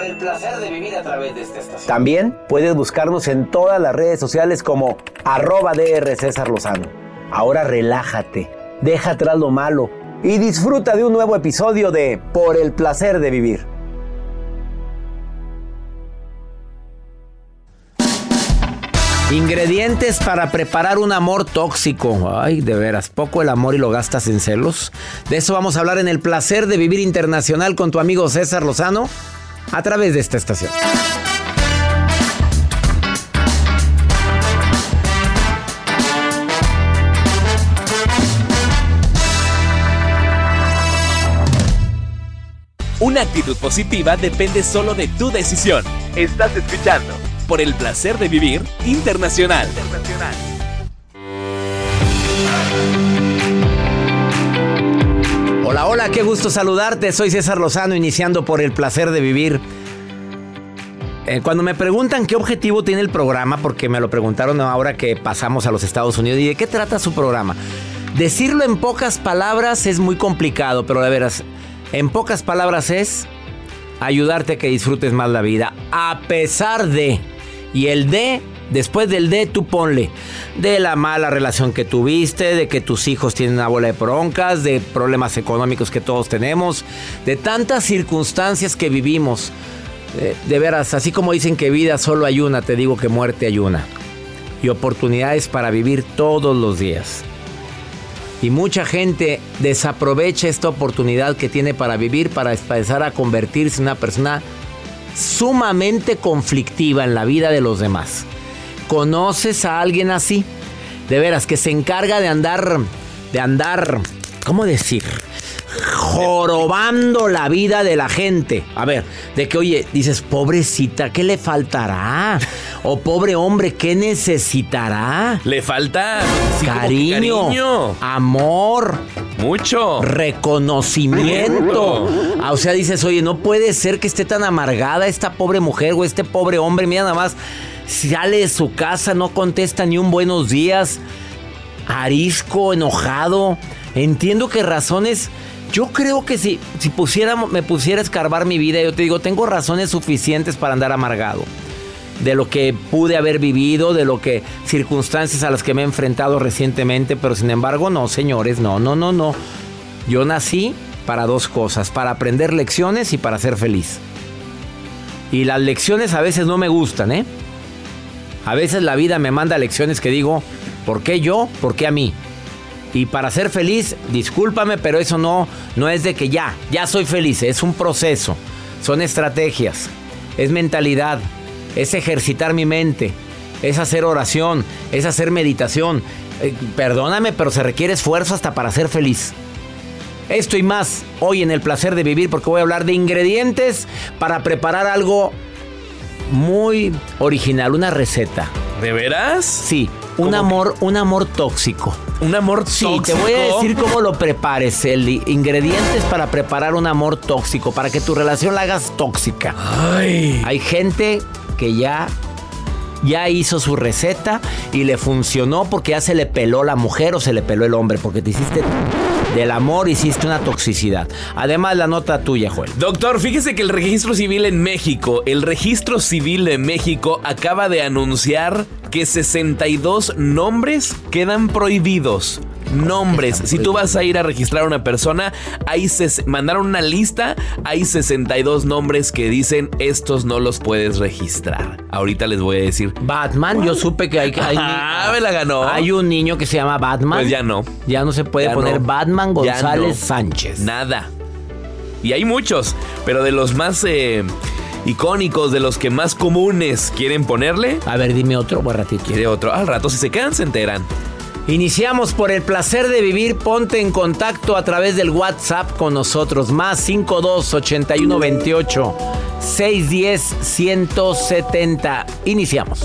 Por el placer de vivir a través de esta estación. También puedes buscarnos en todas las redes sociales como arroba DR César Lozano. Ahora relájate, deja atrás lo malo y disfruta de un nuevo episodio de Por el placer de vivir. Ingredientes para preparar un amor tóxico. Ay, de veras, poco el amor y lo gastas en celos. De eso vamos a hablar en el placer de vivir internacional con tu amigo César Lozano a través de esta estación. Una actitud positiva depende solo de tu decisión. Estás escuchando por el placer de vivir internacional. Hola, hola, qué gusto saludarte. Soy César Lozano, iniciando por el placer de vivir. Eh, cuando me preguntan qué objetivo tiene el programa, porque me lo preguntaron ahora que pasamos a los Estados Unidos, y de qué trata su programa. Decirlo en pocas palabras es muy complicado, pero de veras, en pocas palabras es ayudarte a que disfrutes más la vida, a pesar de. Y el de, después del de, tú ponle. De la mala relación que tuviste, de que tus hijos tienen una bola de broncas, de problemas económicos que todos tenemos, de tantas circunstancias que vivimos. De, de veras, así como dicen que vida solo hay una, te digo que muerte hay una. Y oportunidades para vivir todos los días. Y mucha gente desaprovecha esta oportunidad que tiene para vivir, para empezar a convertirse en una persona sumamente conflictiva en la vida de los demás. ¿Conoces a alguien así? De veras, que se encarga de andar, de andar, ¿cómo decir? jorobando la vida de la gente. A ver, de que, oye, dices, pobrecita, ¿qué le faltará? O pobre hombre, ¿qué necesitará? Le falta cariño, amor. Mucho. Reconocimiento. Ah, o sea, dices, oye, no puede ser que esté tan amargada esta pobre mujer o este pobre hombre. Mira nada más, sale de su casa, no contesta ni un buenos días. Arisco, enojado. Entiendo que razones yo creo que si, si me pusiera a escarbar mi vida, yo te digo, tengo razones suficientes para andar amargado. De lo que pude haber vivido, de lo que circunstancias a las que me he enfrentado recientemente, pero sin embargo, no, señores, no, no, no, no. Yo nací para dos cosas, para aprender lecciones y para ser feliz. Y las lecciones a veces no me gustan, ¿eh? A veces la vida me manda lecciones que digo, ¿por qué yo? ¿Por qué a mí? Y para ser feliz, discúlpame, pero eso no, no es de que ya, ya soy feliz, es un proceso, son estrategias, es mentalidad, es ejercitar mi mente, es hacer oración, es hacer meditación. Eh, perdóname, pero se requiere esfuerzo hasta para ser feliz. Esto y más hoy en el placer de vivir porque voy a hablar de ingredientes para preparar algo muy original, una receta. ¿De veras? Sí, Un amor, un amor tóxico. Un amor Sí, tóxico. te voy a decir cómo lo prepares. El ingredientes para preparar un amor tóxico, para que tu relación la hagas tóxica. Ay. Hay gente que ya ya hizo su receta y le funcionó porque ya se le peló la mujer o se le peló el hombre, porque te hiciste del amor, hiciste una toxicidad. Además, la nota tuya, Joel. Doctor, fíjese que el registro civil en México, el registro civil de México acaba de anunciar que 62 nombres quedan prohibidos. Nombres. Si tú vas a ir a registrar a una persona, ahí se mandaron una lista, hay 62 nombres que dicen estos no los puedes registrar. Ahorita les voy a decir. Batman, yo supe que hay, hay, Ah, me la ganó. hay un niño que se llama Batman. Pues ya no. Ya no se puede Ya poner no. Batman González no. Sánchez. Nada. Y hay muchos, pero de los más eh, icónicos, de los que más comunes quieren ponerle, A ver, dime otro, buen ratito. quiere otro. Al rato, si se quedan, se enteran. Iniciamos por el placer de vivir. Ponte en contacto a través del WhatsApp con nosotros. Más 52 81 28 610 170. Iniciamos.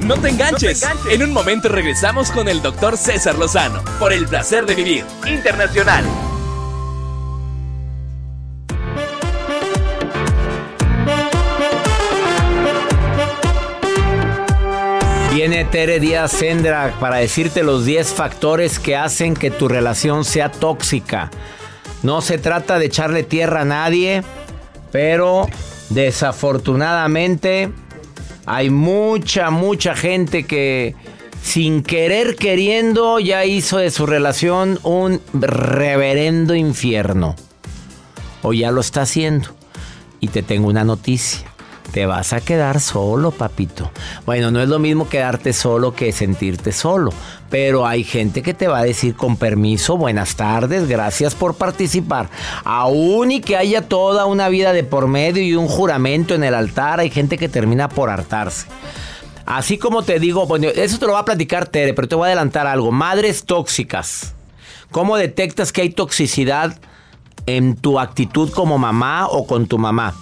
No te enganches. En un momento regresamos con el doctor César Lozano por el placer de vivir internacional. Viene Tere Díaz Sendra para decirte los 10 factores que hacen que tu relación sea tóxica. No se trata de echarle tierra a nadie, pero desafortunadamente hay mucha, mucha gente que sin querer queriendo ya hizo de su relación un reverendo infierno. O ya lo está haciendo. Y te tengo una noticia. Te vas a quedar solo, papito. Bueno, no es lo mismo quedarte solo que sentirte solo. Pero hay gente que te va a decir con permiso, buenas tardes, gracias por participar. Aún y que haya toda una vida de por medio y un juramento en el altar, hay gente que termina por hartarse. Así como te digo, bueno, eso te lo va a platicar Tere, pero te voy a adelantar algo. Madres tóxicas. ¿Cómo detectas que hay toxicidad en tu actitud como mamá o con tu mamá?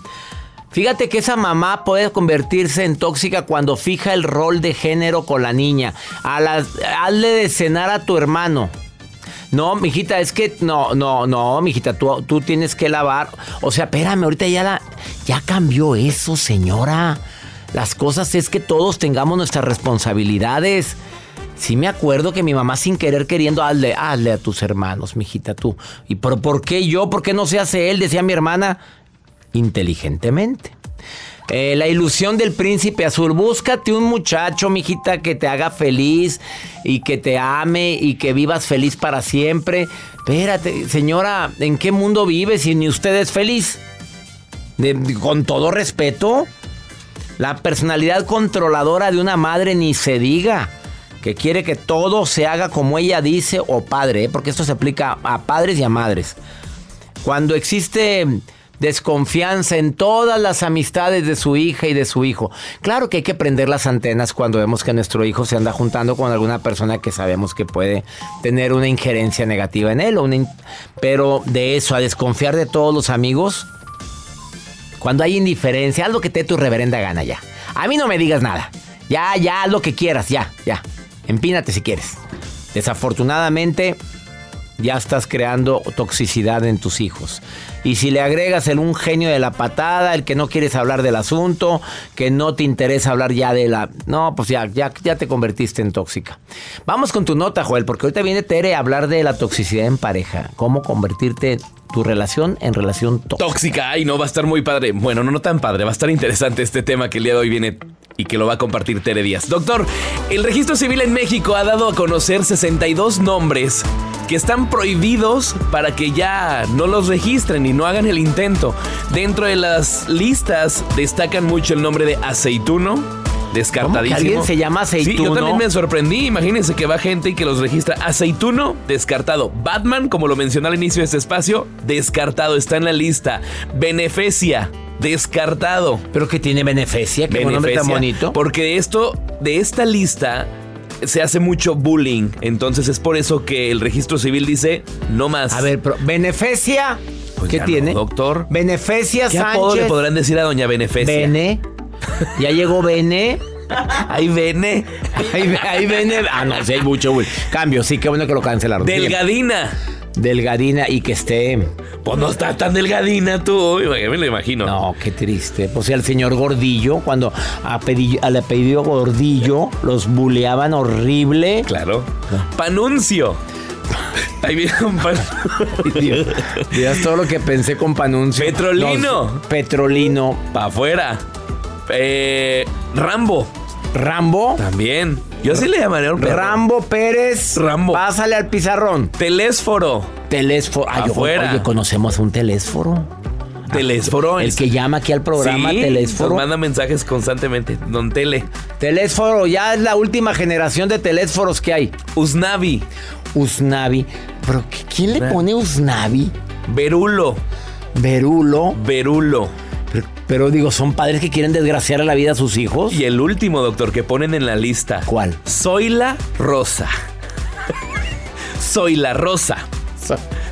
Fíjate que esa mamá puede convertirse en tóxica cuando fija el rol de género con la niña. A hazle de cenar a tu hermano. No, mijita, es que no, no, no, mijita, tú, tú tienes que lavar. O sea, espérame, ahorita ya la, ya cambió eso, señora. Las cosas es que todos tengamos nuestras responsabilidades. Sí me acuerdo que mi mamá sin querer queriendo, hazle, hazle a tus hermanos, mijita, tú. ¿Y por qué yo? ¿Por qué no se hace él? Decía mi hermana inteligentemente. Eh, la ilusión del príncipe azul. Búscate un muchacho, mijita, que te haga feliz y que te ame y que vivas feliz para siempre. Espérate, señora, ¿en qué mundo vive si ni usted es feliz? Con todo respeto, la personalidad controladora de una madre ni se diga. Que quiere que todo se haga como ella dice o padre, ¿eh? porque esto se aplica a padres y a madres. Cuando existe desconfianza en todas las amistades de su hija y de su hijo. Claro que hay que prender las antenas cuando vemos que nuestro hijo se anda juntando con alguna persona que sabemos que puede tener una injerencia negativa en él. Pero de eso, a desconfiar de todos los amigos, cuando hay indiferencia, haz lo que te tu reverenda gana ya. A mí no me digas nada. Ya, ya, haz lo que quieras, ya, ya. Empínate si quieres. Desafortunadamente, ya estás creando toxicidad en tus hijos. Y si le agregas el un genio de la patada, el que no quieres hablar del asunto, que no te interesa hablar ya de la... No, pues ya, ya, ya te convertiste en tóxica. Vamos con tu nota, Joel, porque ahorita viene Tere a hablar de la toxicidad en pareja. Cómo convertirte tu relación en relación tóxica. Tóxica, ay, no, va a estar muy padre. Bueno, no, no tan padre, va a estar interesante este tema que el día de hoy viene y que lo va a compartir Tere Díaz. Doctor, el registro civil en México ha dado a conocer 62 nombres que están prohibidos para que ya no los registren y no hagan el intento. Dentro de las listas destacan mucho el nombre de aceituno, descartadísimo. ¿Alguien se llama aceituno? Sí, yo también me sorprendí. Imagínense que va gente y que los registra. Aceituno, descartado. Batman, como lo mencioné al inicio de este espacio, descartado. Está en la lista. Beneficia, descartado. ¿Pero que tiene beneficia? ¿Qué nombre tan bonito? Porque esto, de esta lista, se hace mucho bullying. Entonces es por eso que el registro civil dice no más. A ver, pero beneficia. ¿Qué tiene? doctor. Beneficia ¿Qué Sánchez. le podrán decir a doña Beneficia? Bene. Ya llegó Bene. Ahí Bene. Ahí, ahí Bene. Ah, no, sí hay mucho, güey. Cambio, sí, qué bueno que lo cancelaron. Delgadina. Delgadina y que esté. Pues no está tan delgadina tú. Me lo imagino. No, qué triste. Pues el señor Gordillo, cuando a pedi- al apellido Gordillo los buleaban horrible. Claro. Panuncio. Ahí viene un pan. Dios, Dios, todo lo que pensé con Panuncio. Petrolino. No, petrolino. Pa' afuera. Eh, Rambo. Rambo. También. Yo sí le llamaría un perro. Rambo Pérez. Rambo. Pásale al pizarrón. Telésforo. Telésforo. Ay, Afuera. Oye, conocemos a un telésforo. Telésforo. El que llama aquí al programa, sí, telésforo. Nos manda mensajes constantemente. Don Tele. Telésforo, ya es la última generación de telésforos que hay. Usnavi. Usnavi. ¿Pero qué- quién le pone Usnavi? Verulo. Verulo. Verulo. Pero, digo, son padres que quieren desgraciar la vida a sus hijos. Y el último, doctor, que ponen en la lista. ¿Cuál? Soy la Rosa. Soy la Rosa.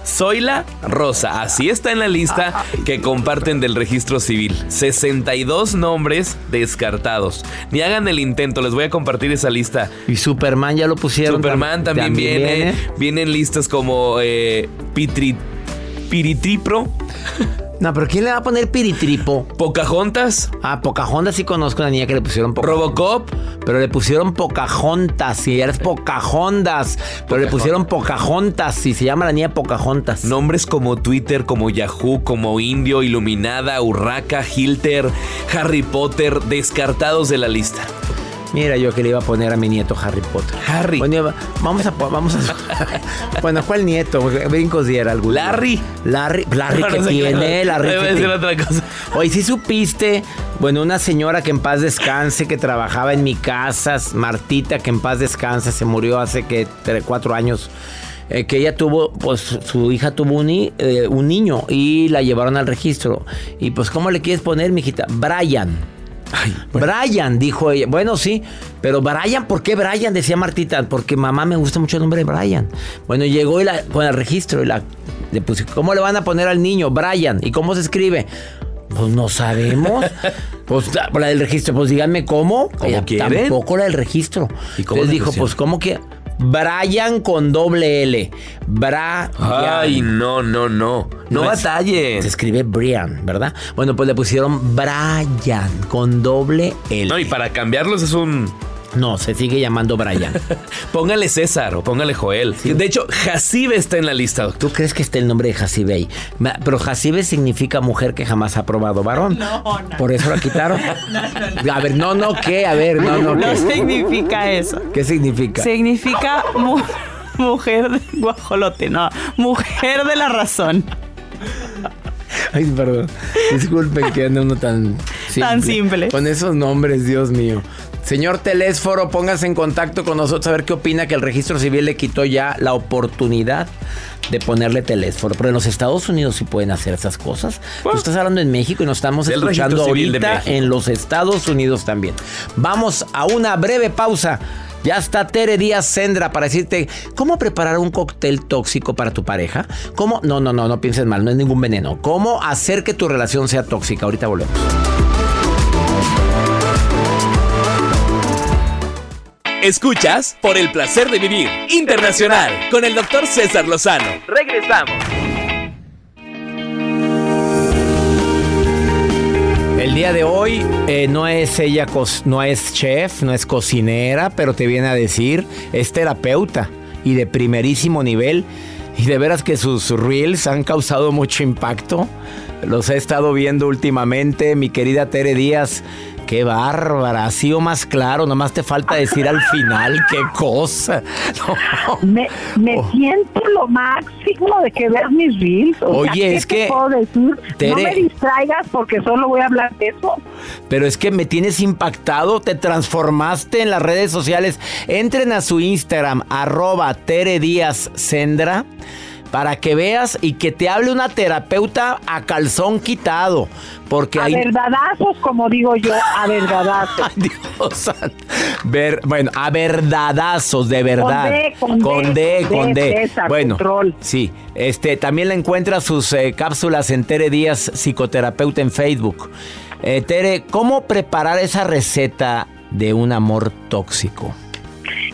Soy la Rosa. Así está en la lista que comparten del registro civil. 62 nombres descartados. Ni hagan el intento, les voy a compartir esa lista. Y Superman ya lo pusieron. Superman tam- también, viene. Vienen listas como eh, Pitri, Piritripro, No, pero ¿quién le va a poner piritripo? Pocahontas, Ah, Pocahontas sí conozco a una niña que le pusieron Pocahontas. Robocop, Pero le pusieron Pocahontas y eres Pocahontas. Pero le pusieron Pocahontas y se llama la niña Pocahontas. Nombres como Twitter, como Yahoo, como Indio, Iluminada, Urraca, Hilter, Harry Potter, descartados de la lista. Mira yo que le iba a poner a mi nieto Harry Potter. Harry. Bueno, vamos a... Vamos a bueno, ¿cuál nieto? Brincos diera algún. Larry. Larry. Larry No, que sé tiene. Larry Voy a que decir tiene. otra cosa. Oye, sí supiste, bueno, una señora que en paz descanse, que trabajaba en mi casa, Martita, que en paz descanse, se murió hace que cuatro años. eh, que ella tuvo, pues su hija tuvo un, eh, un niño y la llevaron al registro. Y pues, ¿cómo le quieres poner, mijita? Brian. Brian, dijo ella. Bueno, sí, pero Brian, ¿por qué Brian? Decía Martita, porque mamá me gusta mucho el nombre de Brian. Bueno, llegó y la, con el registro y la, le puse, ¿cómo le van a poner al niño? Brian. ¿Y cómo se escribe? Pues no sabemos. pues la, del registro, pues díganme cómo. ¿Cómo Ella? Tampoco la del registro. ¿Y cómo Entonces dijo, pues ¿cómo que? Brian con doble L. Brian. Ay, no, no, no. No, No es-. Se escribe Brian, ¿verdad? Bueno, pues le pusieron Brian con doble L. No, y para cambiarlos es un. No, se sigue llamando Brian. Póngale César o póngale Joel. De hecho, Jacibe está en la lista, doctor. ¿Tú crees que está el nombre de Jacibe ahí? Pero Jacibe significa mujer que jamás ha probado varón. No, no. Por eso la quitaron. A ver, no, no, ¿qué? A ver, no, no, No ¿qué? significa eso. ¿Qué significa? Significa mu- mujer de guajolote, no, mujer de la razón. Ay, perdón. Disculpen que ande uno tan simple. Tan simple. Con esos nombres, Dios mío. Señor Telésforo, póngase en contacto con nosotros a ver qué opina que el registro civil le quitó ya la oportunidad de ponerle Telésforo. Pero en los Estados Unidos sí pueden hacer esas cosas. Tú estás hablando en México y nos estamos escuchando ahorita en los Estados Unidos también. Vamos a una breve pausa. Ya está Tere Díaz Sendra para decirte cómo preparar un cóctel tóxico para tu pareja. ¿Cómo? No, no, no, no pienses mal, no es ningún veneno. ¿Cómo hacer que tu relación sea tóxica? Ahorita volvemos. Escuchas por el placer de vivir internacional con el doctor César Lozano. Regresamos. El día de hoy eh, no es ella, no es chef, no es cocinera, pero te viene a decir, es terapeuta y de primerísimo nivel. Y de veras que sus reels han causado mucho impacto. Los he estado viendo últimamente, mi querida Tere Díaz. Qué bárbara, ha sido más claro, nomás te falta decir al final qué cosa. Me, oh. siento lo máximo de que veas mis reels. Oye, es que. Puedo decir? no me distraigas porque solo voy a hablar de eso. Pero es que me tienes impactado, te transformaste en las redes sociales. Entren a su Instagram, arroba Tere Díaz Sendra para que veas y que te hable una terapeuta a calzón quitado. Porque a verdadazos, como digo yo, a verdadazos. Dios Ver, bueno, a verdadazos, de verdad. Con D, con D. bueno, sí. Este, también la encuentra sus eh, cápsulas en Tere Díaz, psicoterapeuta en Facebook. Eh, Tere, ¿cómo preparar esa receta de un amor tóxico?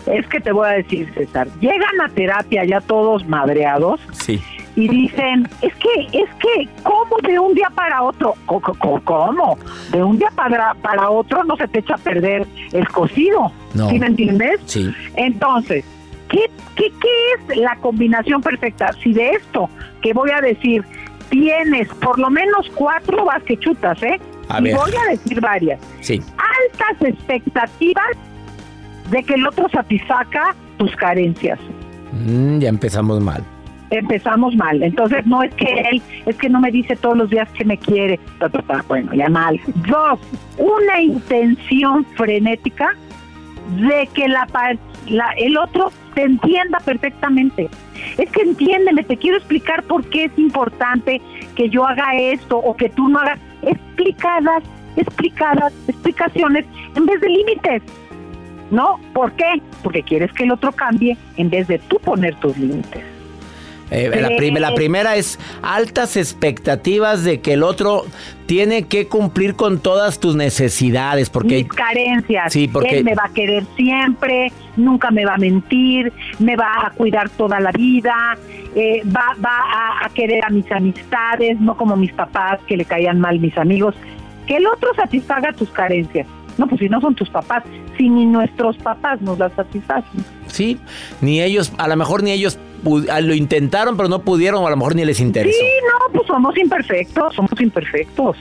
Es que te voy a decir, César, llegan a terapia ya todos madreados. Sí. Y dicen, es que, es que, ¿cómo de un día para otro? ¿Cómo? De un día para, para otro no se te echa a perder el cocido. No. ¿Sí me entiendes? Sí. Entonces, ¿qué, qué, qué es la combinación perfecta? Si de esto que voy a decir tienes por lo menos cuatro vas que chutas, ¿eh? A y voy a decir varias. Sí. Altas expectativas de que el otro satisfaga tus carencias. Mm, ya empezamos mal. Empezamos mal. Entonces no es que él, es que no me dice todos los días que me quiere. Bueno, ya mal. Dos, una intención frenética de que la, la, el otro te entienda perfectamente. Es que entiéndeme, te quiero explicar por qué es importante que yo haga esto o que tú no hagas explicadas, explicadas, explicaciones en vez de límites. ¿No? ¿Por qué? Porque quieres que el otro cambie en vez de tú poner tus límites. Eh, la, la, primera es altas expectativas de que el otro tiene que cumplir con todas tus necesidades. Porque, Mis carencias. Sí, porque, Él me va a querer siempre, nunca me va a mentir, me va a cuidar toda la vida, eh, va, va a, querer a mis amistades, no como mis papás que le caían mal mis amigos. Que el otro satisfaga tus carencias. No, pues si no son tus papás, si ni nuestros papás nos las satisfacen. Sí, ni ellos, a lo mejor ni ellos ah, lo intentaron, pero no pudieron, o a lo mejor ni les interesó. Sí, no, pues somos imperfectos, somos imperfectos.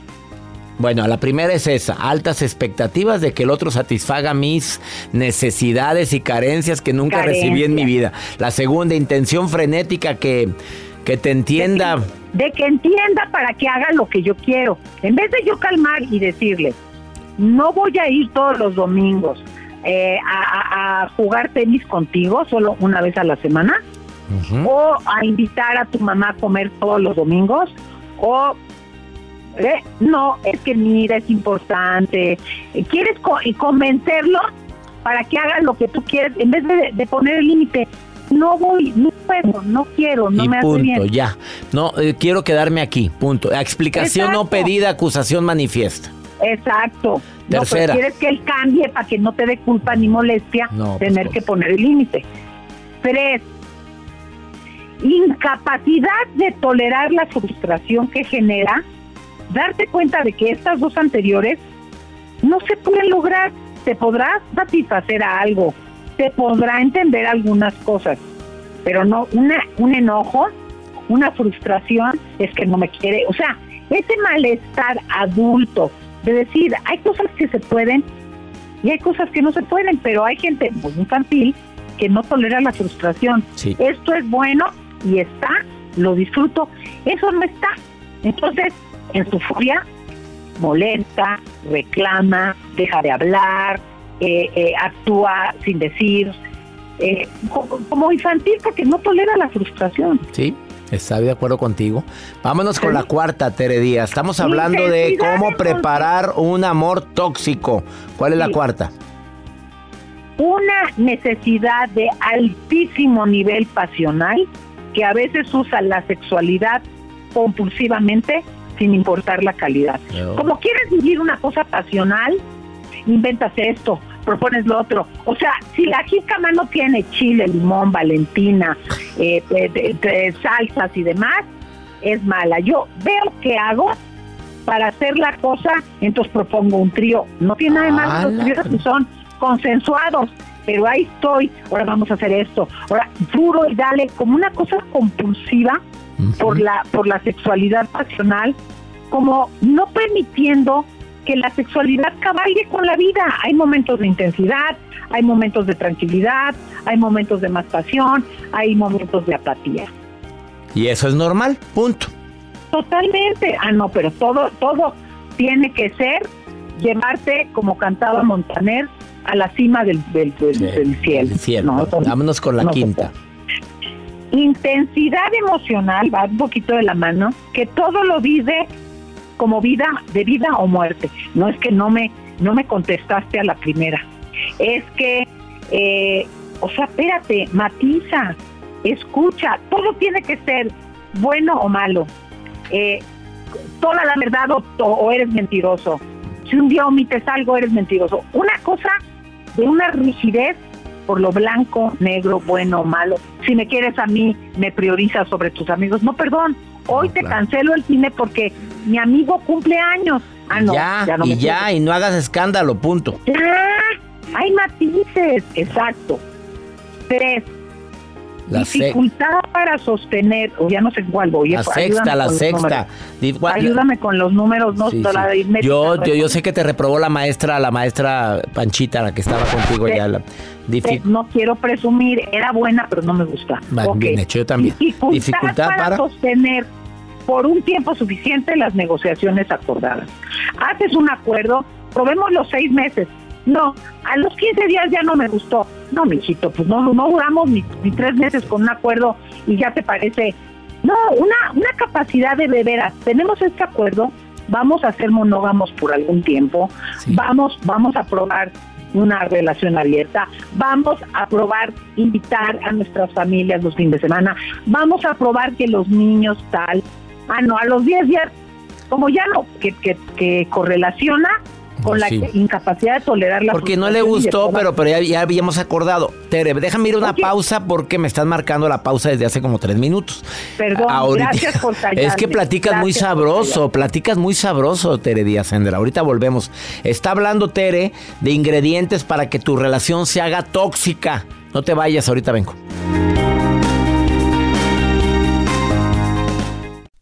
Bueno, la primera es esa, altas expectativas de que el otro satisfaga mis necesidades y carencias que nunca recibí en mi vida. La segunda, intención frenética que, que te entienda. de que entienda para que haga lo que yo quiero. En vez de yo calmar y decirle, no voy a ir todos los domingos eh, a, jugar tenis contigo solo una vez a la semana, o a invitar a tu mamá a comer todos los domingos, o eh, no, es que mira, es importante. ¿Quieres convencerlo para que haga lo que tú quieres en vez de, poner el límite? No voy, no puedo, no quiero, no me hace bien. ya. No, eh, quiero quedarme aquí, punto. Explicación no pedida, acusación manifiesta. Exacto. No, pero quieres que él cambie para que no te dé culpa ni molestia pues, tener que poner el límite. Tres, incapacidad de tolerar la frustración que genera, darte cuenta de que estas dos anteriores no se pueden lograr. Te podrás satisfacer a algo, te podrá entender algunas cosas, pero no una un enojo, una frustración es que no me quiere, o sea, ese malestar adulto de decir, hay cosas que se pueden y hay cosas que no se pueden, pero hay gente muy infantil que no tolera la frustración. Esto es bueno y está, lo disfruto, eso no está. Entonces, en su furia, molesta, reclama, deja de hablar, eh, eh, actúa sin decir, eh, como, como infantil porque no tolera la frustración. Sí. Estoy de acuerdo contigo. Vámonos con la cuarta, Tere Díaz. Estamos hablando de cómo preparar un amor tóxico. ¿Cuál es la cuarta? Una necesidad de altísimo nivel pasional que a veces usa la sexualidad compulsivamente sin importar la calidad. Como quieres vivir una cosa pasional, inventas esto, propones lo otro. O sea, si la jícama no tiene chile, limón, valentina, eh, salsas y demás, es mala. Yo veo qué hago para hacer la cosa, entonces propongo un trío. No tiene nada de malo, los tríos que son consensuados, pero ahí estoy, ahora vamos a hacer esto, ahora duro y dale, como una cosa compulsiva por la, por la sexualidad pasional, como no permitiendo que la sexualidad cabalgue con la vida. Hay momentos de intensidad, hay momentos de tranquilidad, hay momentos de más pasión, hay momentos de apatía. Y eso es normal, punto. Totalmente. Ah, no, pero todo, todo tiene que ser llevarte, como cantaba Montaner, a la cima del, del, cielo. Vámonos con la quinta. Intensidad emocional, va un poquito de la mano, que todo lo vive como vida, de vida o muerte. No es que no me, no me contestaste a la primera. Es que, eh, o sea, espérate, matiza, escucha, todo tiene que ser bueno o malo. Eh, toda la verdad o, eres mentiroso. Si un día omites algo, eres mentiroso. Una cosa de una rigidez por lo blanco, negro, bueno o malo. Si me quieres a mí, me priorizas sobre tus amigos. No, perdón, hoy te cancelo el cine porque mi amigo cumple años. Ah, no, ya, y ya, y no hagas escándalo, punto. Ya, hay matices, exacto. Tres, dificultad para sostener, o ya no sé cuál voy. La sexta, la sexta. Ayúdame con los números, no yo, yo, yo, sé que te reprobó la maestra, la maestra Panchita, la que estaba contigo ya. no quiero presumir, era buena, pero no me gusta. Bien hecho, yo también. Dificultad, para, sostener por un tiempo suficiente las negociaciones acordadas. Haces un acuerdo, probemos los seis meses, no, a los 15 días ya no me gustó. No, mijito, pues no, no duramos ni, tres meses con un acuerdo y ya te parece. No, una, una capacidad de beber. Tenemos este acuerdo, vamos a ser monógamos por algún tiempo, vamos, vamos a probar una relación abierta, vamos a probar invitar a nuestras familias los fines de semana, vamos a probar que los niños tal, ah no, a los 10 días, como ya no, que, que, que correlaciona, con la incapacidad de tolerar la Porque no le gustó, pero, pero ya, habíamos acordado. Tere, déjame ir una pausa porque me están marcando la pausa desde hace como tres minutos. Perdón, gracias por Es que platicas muy sabroso, platicas muy sabroso, Tere Díaz Sender. Ahorita volvemos. Está hablando Tere de ingredientes para que tu relación se haga tóxica. No te vayas, ahorita vengo.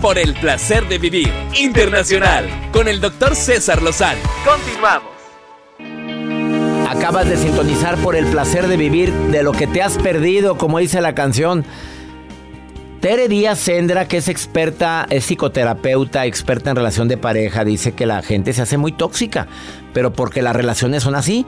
por el placer de vivir internacional con el doctor César Lozano. Continuamos. Acabas de sintonizar por el placer de vivir de lo que te has perdido, como dice la canción. Tere Díaz Sendra, que es experta, es psicoterapeuta, experta en relación de pareja, dice que la gente se hace muy tóxica, pero porque las relaciones son así.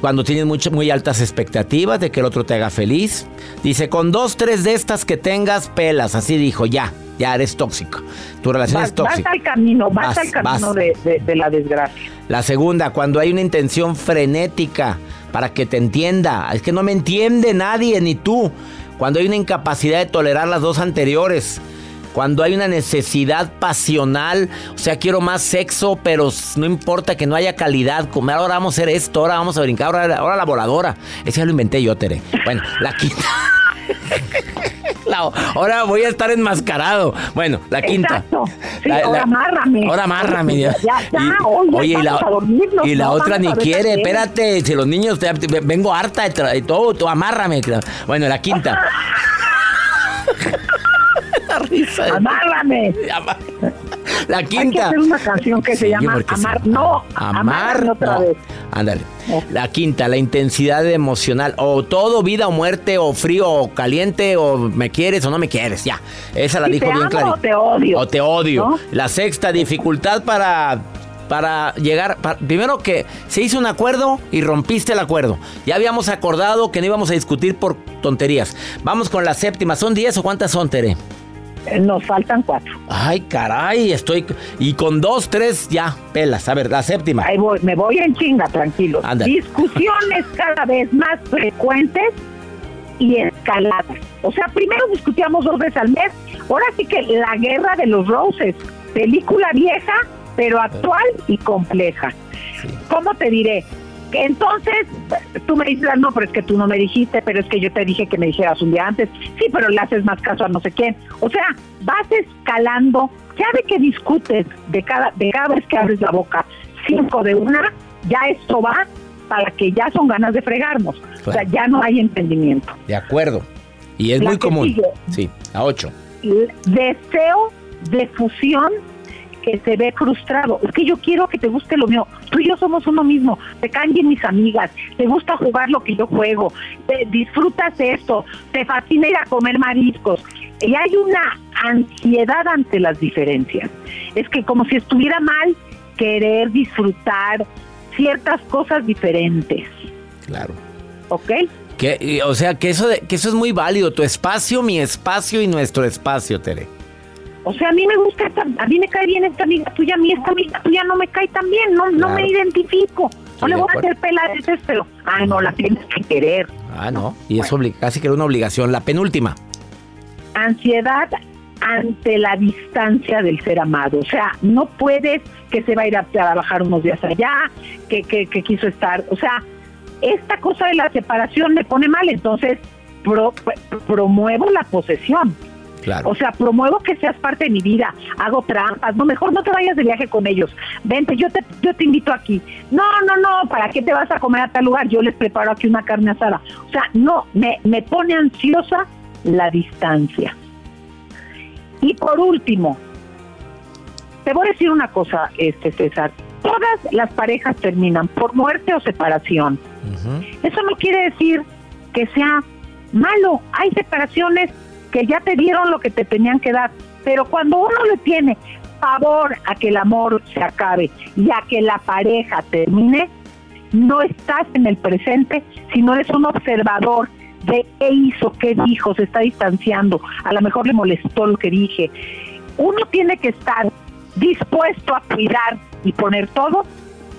cuando tienes muy altas expectativas de que el otro te haga feliz. Dice, con dos, tres de estas que tengas, pelas. Así dijo, ya, ya eres tóxico. Tu relación es tóxica. Vas al camino, vas, al camino de, de, la desgracia. La segunda, cuando hay una intención frenética para que te entienda. Es que no me entiende nadie, ni tú. Cuando hay una incapacidad de tolerar las dos anteriores. Cuando hay una necesidad pasional, o sea, quiero más sexo, pero no importa que no haya calidad. Como ahora vamos a hacer esto, ahora vamos a brincar, ahora, ahora la voladora. Ese ya lo inventé yo, Tere. Bueno, la quinta. Ahora voy a estar enmascarado. Bueno, la quinta. Exacto. Sí, La- ahora la- amárrame. Ahora amárrame. Ya, ya, Y- oye, oye, y la, vamos a dormirnos, y la no, otra ni quiere. Espérate, si los niños, te- te- vengo harta de todo, tú amárrame. Bueno, la quinta. La risa. de- Amárrame. La Hay que quinta. hacer una canción que se llama se- Amar. No, Amar. otra no. vez. Ándale. La quinta, la intensidad emocional. O todo, vida o muerte, o frío o caliente, o me quieres o no me quieres. Ya. Esa la Si dijo te bien amo clarito. o te odio. O te odio. ¿No? La sexta, dificultad para. Para llegar, primero que se hizo un acuerdo y rompiste el acuerdo. Ya habíamos acordado que no íbamos a discutir por tonterías. Vamos con la séptima. ¿Son 10 o cuántas son, Tere? Eh, Nos faltan cuatro. Ay, caray, estoy. Y con dos, tres, ya, pelas. A ver, la séptima. Ahí voy, me voy en chinga, tranquilo. Discusiones cada vez más frecuentes y escaladas. O sea, primero discutíamos dos veces al mes. Ahora sí que la guerra de los roses. Película vieja, pero actual y compleja. ¿Cómo te diré? Entonces tú me dices, "Ah, no, pero es que tú no me dijiste, pero es que yo te dije que me dijeras un día antes. Sí, pero le haces más caso a no sé quién. O sea, vas escalando. Ya de que discutes de cada, de cada vez que abres la boca, cinco de una, ya esto va para que ya son ganas de fregarnos. O sea, ya no hay entendimiento. De acuerdo. Y es La muy común. sigue. Sí, a ocho. deseo de fusión que se ve frustrado. Es que yo quiero que te guste lo mío. Tú y yo somos uno mismo. Te caen bien mis amigas. Te gusta jugar lo que yo juego. Te disfrutas esto. Te fascina ir a comer mariscos. Y hay una ansiedad ante las diferencias. Es que como si estuviera mal querer disfrutar ciertas cosas diferentes. Claro. ¿Ok? Que, o sea, que eso, de- que eso es muy válido. Tu espacio, mi espacio y nuestro espacio, Tere. O sea, a mí me gusta esta, a mí me cae bien esta amiga tuya, a mí esta amiga tuya no me cae tan bien, no, no me identifico. No le de voy a hacer peladeces, pero, ay, no, la tienes que querer. Ah, no. Y es obli- casi que era una obligación. La penúltima. Ansiedad ante la distancia del ser amado. O sea, no puedes que se va a ir a trabajar unos días allá, que, que, que quiso estar. O sea, esta cosa de la separación me pone mal, entonces pro- promuevo la posesión. Claro. O sea, promuevo que seas parte de mi vida, hago trampas, no, mejor no te vayas de viaje con ellos, vente, yo te, yo te invito aquí. No, no, no, ¿para qué te vas a comer a tal lugar? Yo les preparo aquí una carne asada. O sea, no, me, me pone ansiosa la distancia. Y por último, te voy a decir una cosa, este César, todas las parejas terminan por muerte o separación. Eso no quiere decir que sea malo. Hay separaciones que ya te dieron lo que te tenían que dar. Pero cuando uno le tiene favor a que el amor se acabe y a que la pareja termine, no estás en el presente, sino eres un observador de qué hizo, qué dijo, se está distanciando, a lo mejor le molestó lo que dije. Uno tiene que estar dispuesto a cuidar y poner todo,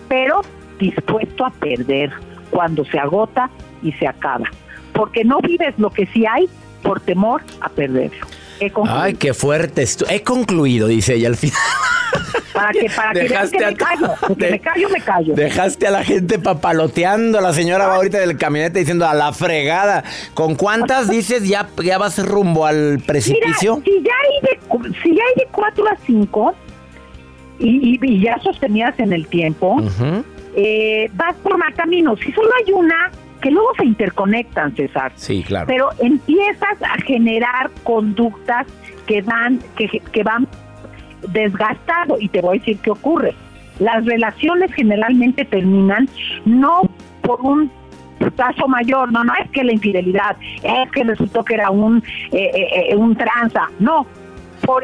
pero dispuesto a perder cuando se agota y se acaba. Porque no vives lo que sí hay por temor a perderlo. He concluido. Ay, qué fuerte. He concluido, dice ella al final. para que, para Dejaste que a me callo. Porque de- me callo, me callo. Dejaste a la gente papaloteando. La señora va ahorita del camionete diciendo a la fregada. ¿Con cuántas dices ya, ya vas rumbo al Mira, precipicio? si ya hay de, si ya hay de 4 a 5 y, y- y ya sostenidas en el tiempo, eh, vas por mal camino. Si solo hay una, que luego se interconectan, César. Sí, claro. pero empiezas a generar conductas que van que, que van desgastando y te voy a decir qué ocurre las relaciones generalmente terminan no por un caso mayor no no es que la infidelidad es que resultó que era un eh, eh, eh, un tranza no por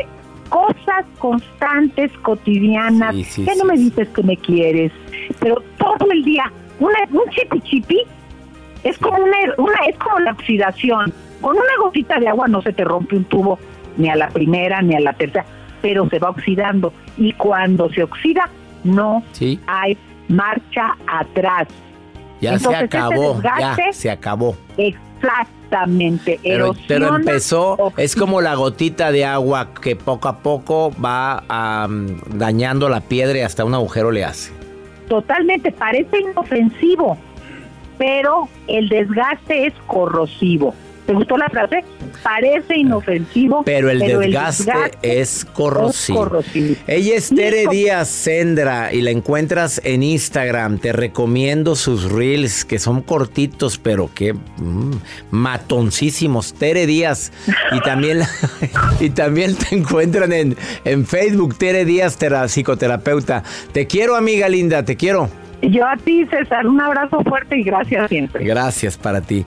cosas constantes cotidianas Sí, sí, sí, no me dices que me quieres pero todo el día una, un chipi chipi es como una, una es como la oxidación. Con una gotita de agua no se te rompe un tubo ni a la primera ni a la tercera, pero se va oxidando y cuando se oxida no Sí, hay marcha atrás. ya Entonces, se acabó. Ya se acabó. Exactamente. Pero, empezó, es como la gotita de agua que poco a poco va am, dañando la piedra y hasta un agujero le hace. totalmente parece inofensivo, pero el desgaste es corrosivo. ¿Te gustó la frase? Parece inofensivo, pero el, desgaste, es, corrosivo. Ella es Tere Díaz Sendra y la encuentras en Instagram. Te recomiendo sus reels que son cortitos, pero que mm, matoncísimos. Tere Díaz. Y también, y también te encuentran en, en Facebook, Tere Díaz, psicoterapeuta. Te quiero, amiga linda, te quiero. Yo a ti, César, un abrazo fuerte y gracias siempre. Gracias para ti.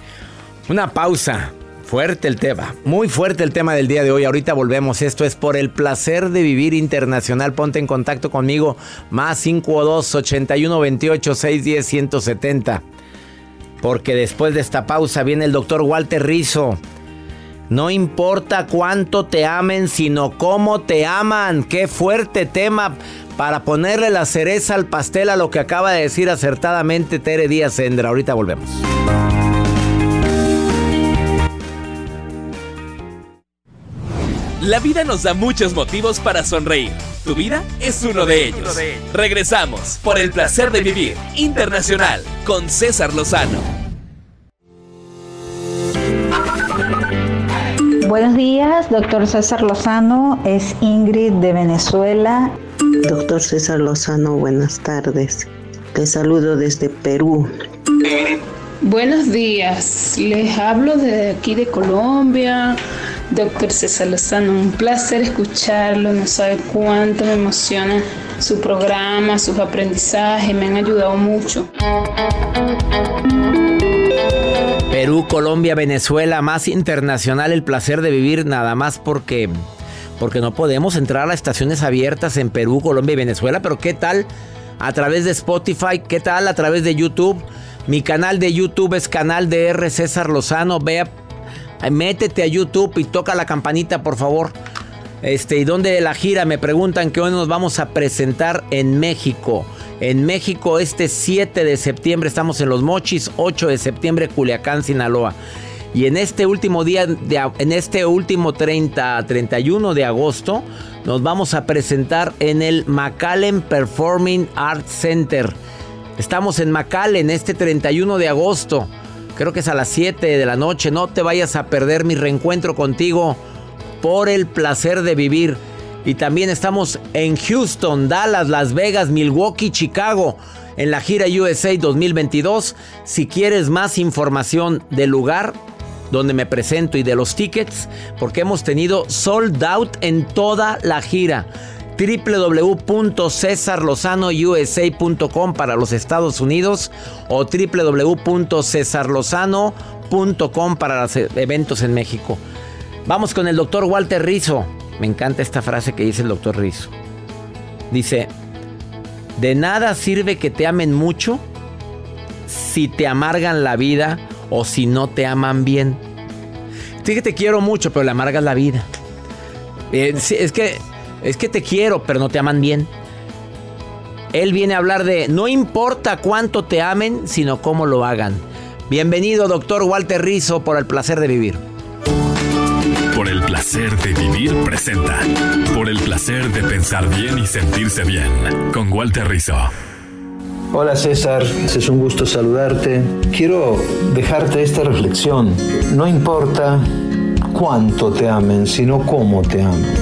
Una pausa. Fuerte el tema, muy fuerte el tema del día de hoy. Ahorita volvemos. Esto es por el placer de vivir internacional. Ponte en contacto conmigo. Más 52 81 28 610 170. Porque después de esta pausa viene el doctor Walter Rizzo. No importa cuánto te amen, sino cómo te aman. Qué fuerte tema para ponerle la cereza al pastel a lo que acaba de decir acertadamente Tere Díaz Sendra. Ahorita volvemos. La vida nos da muchos motivos para sonreír. Tu vida es uno de ellos. Regresamos por el placer de vivir internacional con César Lozano. Buenos días, doctor César Lozano. Es Ingrid de Venezuela. Doctor César Lozano, buenas tardes. Te saludo desde Perú. Buenos días, les hablo de aquí de Colombia. Doctor César Lozano, un placer escucharlo, no sabe cuánto me emociona su programa, sus aprendizajes, me han ayudado mucho. Perú, Colombia, Venezuela, más internacional el placer de vivir nada más porque porque no podemos entrar a estaciones abiertas en Perú, Colombia y Venezuela, pero ¿qué tal a través de Spotify? ¿Qué tal a través de YouTube? Mi canal de YouTube es canal de R César Lozano. Vea métete a YouTube y toca la campanita, por favor. Este, ¿y dónde la gira? Me preguntan que hoy nos vamos a presentar en México. En México este 7 de septiembre estamos en Los Mochis, 8 de septiembre Culiacán, Sinaloa. Y en este último día, de, en este último 30, 31 de agosto, nos vamos a presentar en el McAllen Performing Arts Center. Estamos en McAllen este 31 de agosto. Creo que es a las 7 de la noche. No te vayas a perder mi reencuentro contigo por el placer de vivir. Y también estamos en Houston, Dallas, Las Vegas, Milwaukee, Chicago, en la gira USA 2022. Si quieres más información del lugar donde me presento y de los tickets, porque hemos tenido sold out en toda la gira www.cesarlozanousa.com para los Estados Unidos o www.cesarlozano.com para los eventos en México. Vamos con el doctor Walter Rizzo. Me encanta esta frase que dice el doctor Rizzo. Dice, de nada sirve que te amen mucho si te amargan la vida o si no te aman bien. Sí que te quiero mucho, pero le amargas la vida. Eh, es que es que te quiero, pero no te aman bien. Él viene a hablar de no importa cuánto te amen, sino cómo lo hagan. Bienvenido, doctor Walter Rizzo, por el placer de vivir. Por el placer de vivir presenta. Por el placer de pensar bien y sentirse bien. Con Walter Rizzo. Hola César, es un gusto saludarte. Quiero dejarte esta reflexión. No importa cuánto te amen, sino cómo te amen.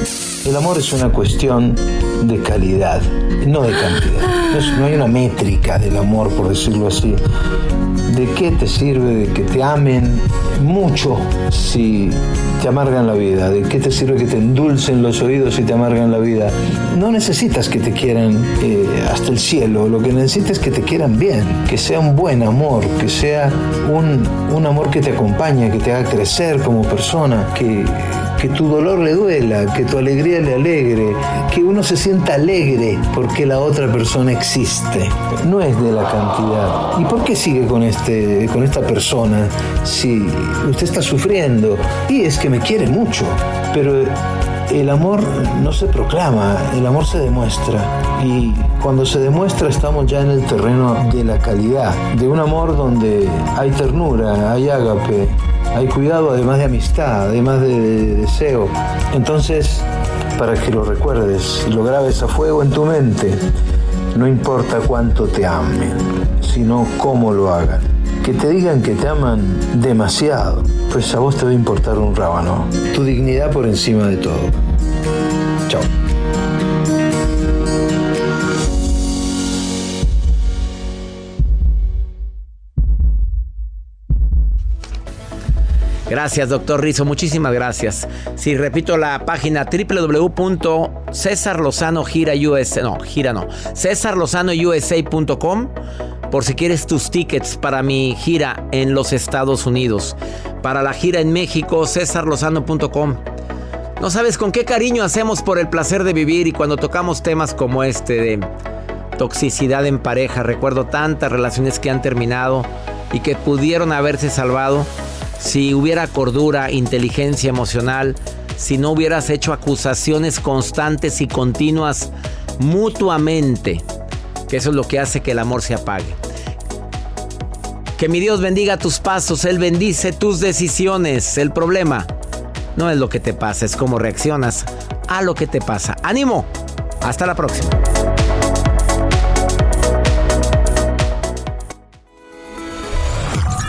El amor es una cuestión de calidad, no de cantidad. No, hay una métrica del amor, por decirlo así. ¿De qué te sirve de que te amen mucho si te amargan la vida? ¿De qué te sirve que te endulcen los oídos si te amargan la vida? No necesitas que te quieran eh, hasta el cielo, lo que necesitas es que te quieran bien, que sea un buen amor, que sea un, un amor que te acompañe, que te haga crecer como persona, que que tu dolor le duela, que tu alegría le alegre, que uno se sienta alegre porque la otra persona existe. No es de la cantidad. ¿Y por qué sigue con, este, con esta persona si usted está sufriendo? Y es que me quiere mucho, pero el amor no se proclama, el amor se demuestra. Y cuando se demuestra estamos ya en el terreno de la calidad, de un amor donde hay ternura, hay ágape, hay cuidado además de amistad, además de, deseo. Entonces, para que lo recuerdes y lo grabes a fuego en tu mente, no importa cuánto te amen, sino cómo lo hagan que te digan que te aman demasiado, pues a vos te va a importar un rábano. Tu dignidad por encima de todo. Chao. Gracias, doctor Rizo. Muchísimas gracias. Si repito la página www.cesarlozanogira.us, no, gira no, cesarlozanousa.com por si quieres tus tickets para mi gira en los Estados Unidos. Para la gira en México, cesarlozano.com. No sabes con qué cariño hacemos por el placer de vivir y cuando tocamos temas como este de toxicidad en pareja, recuerdo tantas relaciones que han terminado y que pudieron haberse salvado si hubiera cordura, inteligencia emocional, si no hubieras hecho acusaciones constantes y continuas mutuamente, que eso es lo que hace que el amor se apague. Que mi Dios bendiga tus pasos, Él bendice tus decisiones. El problema no es lo que te pasa, es cómo reaccionas a lo que te pasa. Ánimo, hasta la próxima.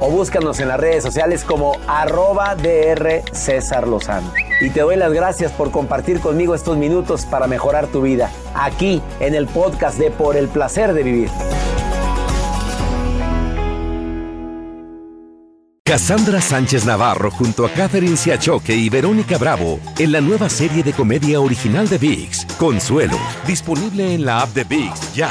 o búscanos en las redes sociales como arroba DR César Lozano y te doy las gracias por compartir conmigo estos minutos para mejorar tu vida, aquí en el podcast de Por el Placer de Vivir. Cassandra Sánchez Navarro junto a Catherine Siachoque y Verónica Bravo en la nueva serie de comedia original de VIX, Consuelo, disponible en la app de VIX ya.